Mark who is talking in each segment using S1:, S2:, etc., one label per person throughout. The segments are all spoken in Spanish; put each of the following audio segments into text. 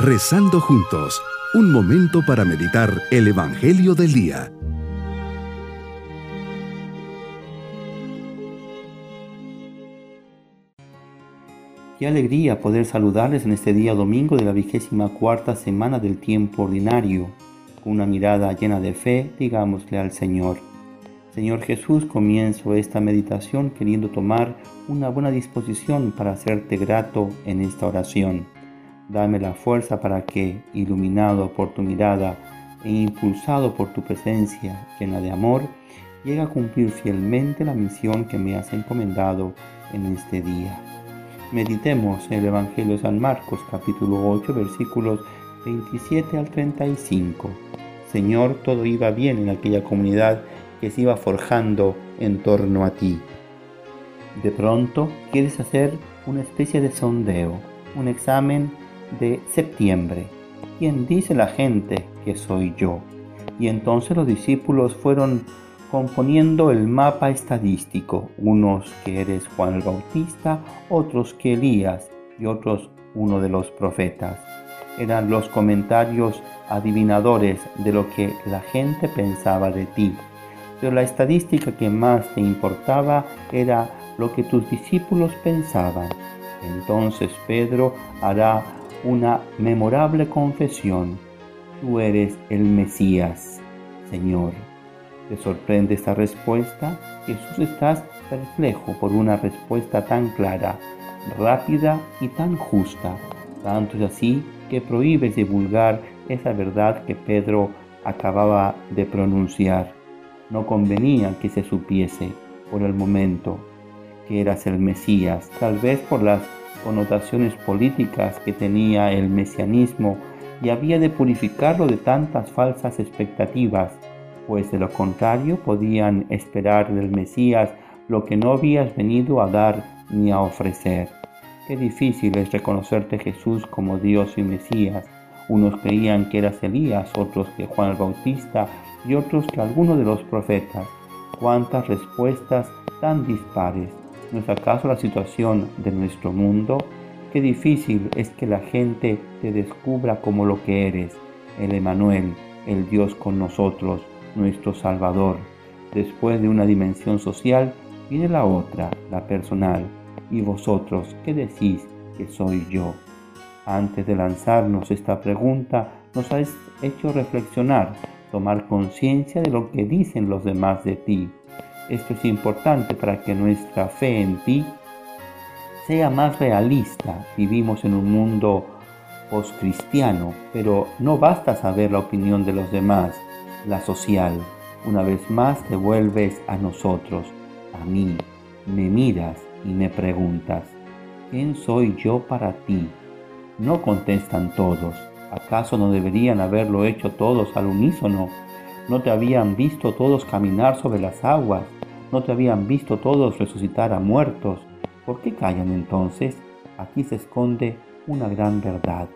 S1: Rezando juntos, un momento para meditar el Evangelio del Día.
S2: Qué alegría poder saludarles en este día domingo de la vigésima cuarta semana del tiempo ordinario. Con una mirada llena de fe, digámosle al Señor. Señor Jesús, comienzo esta meditación queriendo tomar una buena disposición para hacerte grato en esta oración. Dame la fuerza para que, iluminado por tu mirada e impulsado por tu presencia llena de amor, llegue a cumplir fielmente la misión que me has encomendado en este día. Meditemos el Evangelio de San Marcos capítulo 8 versículos 27 al 35. Señor, todo iba bien en aquella comunidad que se iba forjando en torno a ti. De pronto quieres hacer una especie de sondeo, un examen de septiembre. ¿Quién dice la gente que soy yo? Y entonces los discípulos fueron componiendo el mapa estadístico, unos que eres Juan el Bautista, otros que Elías y otros uno de los profetas. Eran los comentarios adivinadores de lo que la gente pensaba de ti. Pero la estadística que más te importaba era lo que tus discípulos pensaban. Entonces Pedro hará una memorable confesión. Tú eres el Mesías, Señor. ¿Te sorprende esta respuesta? Jesús estás perplejo por una respuesta tan clara, rápida y tan justa. Tanto es así que prohíbes divulgar esa verdad que Pedro acababa de pronunciar. No convenía que se supiese por el momento que eras el Mesías, tal vez por las connotaciones políticas que tenía el mesianismo y había de purificarlo de tantas falsas expectativas, pues de lo contrario podían esperar del Mesías lo que no habías venido a dar ni a ofrecer. Qué difícil es reconocerte Jesús como Dios y Mesías. Unos creían que eras Elías, otros que Juan el Bautista y otros que alguno de los profetas. Cuántas respuestas tan dispares. ¿No es acaso la situación de nuestro mundo? Qué difícil es que la gente te descubra como lo que eres, el Emanuel, el Dios con nosotros, nuestro Salvador. Después de una dimensión social, viene la otra, la personal. ¿Y vosotros qué decís que soy yo? Antes de lanzarnos esta pregunta, nos has hecho reflexionar, tomar conciencia de lo que dicen los demás de ti esto es importante para que nuestra fe en ti sea más realista. Vivimos en un mundo postcristiano, pero no basta saber la opinión de los demás, la social. Una vez más te vuelves a nosotros, a mí. Me miras y me preguntas, ¿quién soy yo para ti? No contestan todos. ¿Acaso no deberían haberlo hecho todos al unísono? ¿No te habían visto todos caminar sobre las aguas? ¿No te habían visto todos resucitar a muertos? ¿Por qué callan entonces? Aquí se esconde una gran verdad.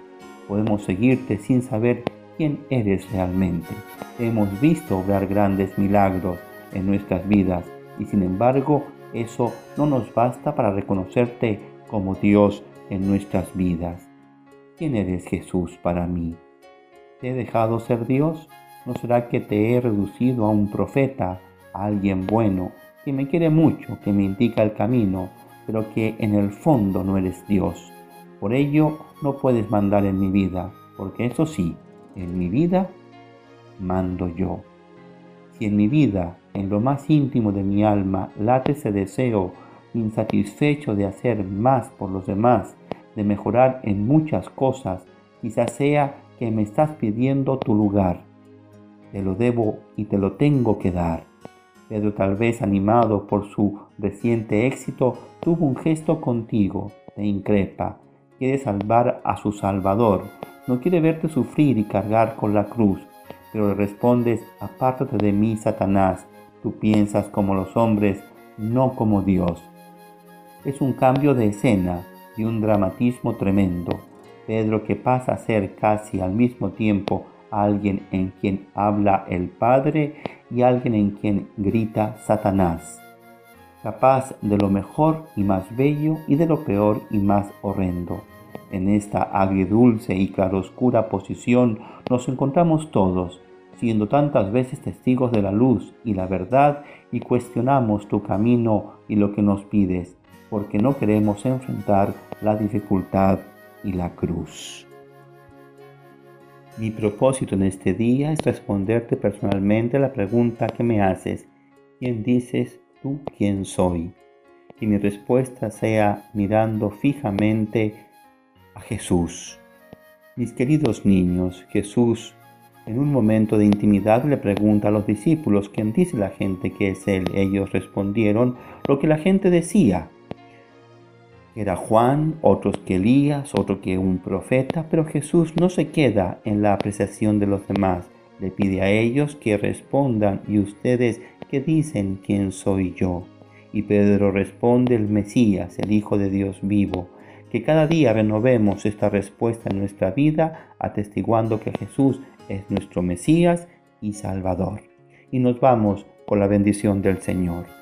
S2: Podemos seguirte sin saber quién eres realmente. Hemos visto obrar grandes milagros en nuestras vidas y sin embargo eso no nos basta para reconocerte como Dios en nuestras vidas. ¿Quién eres Jesús para mí? ¿Te he dejado ser Dios? ¿No será que te he reducido a un profeta, alguien bueno, que me quiere mucho, que me indica el camino, pero que en el fondo no eres Dios. Por ello no puedes mandar en mi vida, porque eso sí, en mi vida mando yo. Si en mi vida, en lo más íntimo de mi alma, late ese deseo insatisfecho de hacer más por los demás, de mejorar en muchas cosas, quizás sea que me estás pidiendo tu lugar. Te lo debo y te lo tengo que dar. Pedro, tal vez animado por su reciente éxito, tuvo un gesto contigo, te increpa, quiere salvar a su Salvador, no quiere verte sufrir y cargar con la cruz, pero le respondes, apártate de mí, Satanás, tú piensas como los hombres, no como Dios. Es un cambio de escena y un dramatismo tremendo. Pedro que pasa a ser casi al mismo tiempo alguien en quien habla el Padre y alguien en quien grita Satanás, capaz de lo mejor y más bello y de lo peor y más horrendo. En esta agridulce y claroscura posición nos encontramos todos, siendo tantas veces testigos de la luz y la verdad y cuestionamos tu camino y lo que nos pides, porque no queremos enfrentar la dificultad y la cruz. Mi propósito en este día es responderte personalmente a la pregunta que me haces. ¿Quién dices tú quién soy? Y mi respuesta sea mirando fijamente a Jesús. Mis queridos niños, Jesús en un momento de intimidad le pregunta a los discípulos quién dice la gente que es Él. Ellos respondieron lo que la gente decía. Era Juan, otros que Elías, otro que un profeta, pero Jesús no se queda en la apreciación de los demás. Le pide a ellos que respondan y ustedes que dicen quién soy yo. Y Pedro responde el Mesías, el Hijo de Dios vivo. Que cada día renovemos esta respuesta en nuestra vida, atestiguando que Jesús es nuestro Mesías y Salvador. Y nos vamos con la bendición del Señor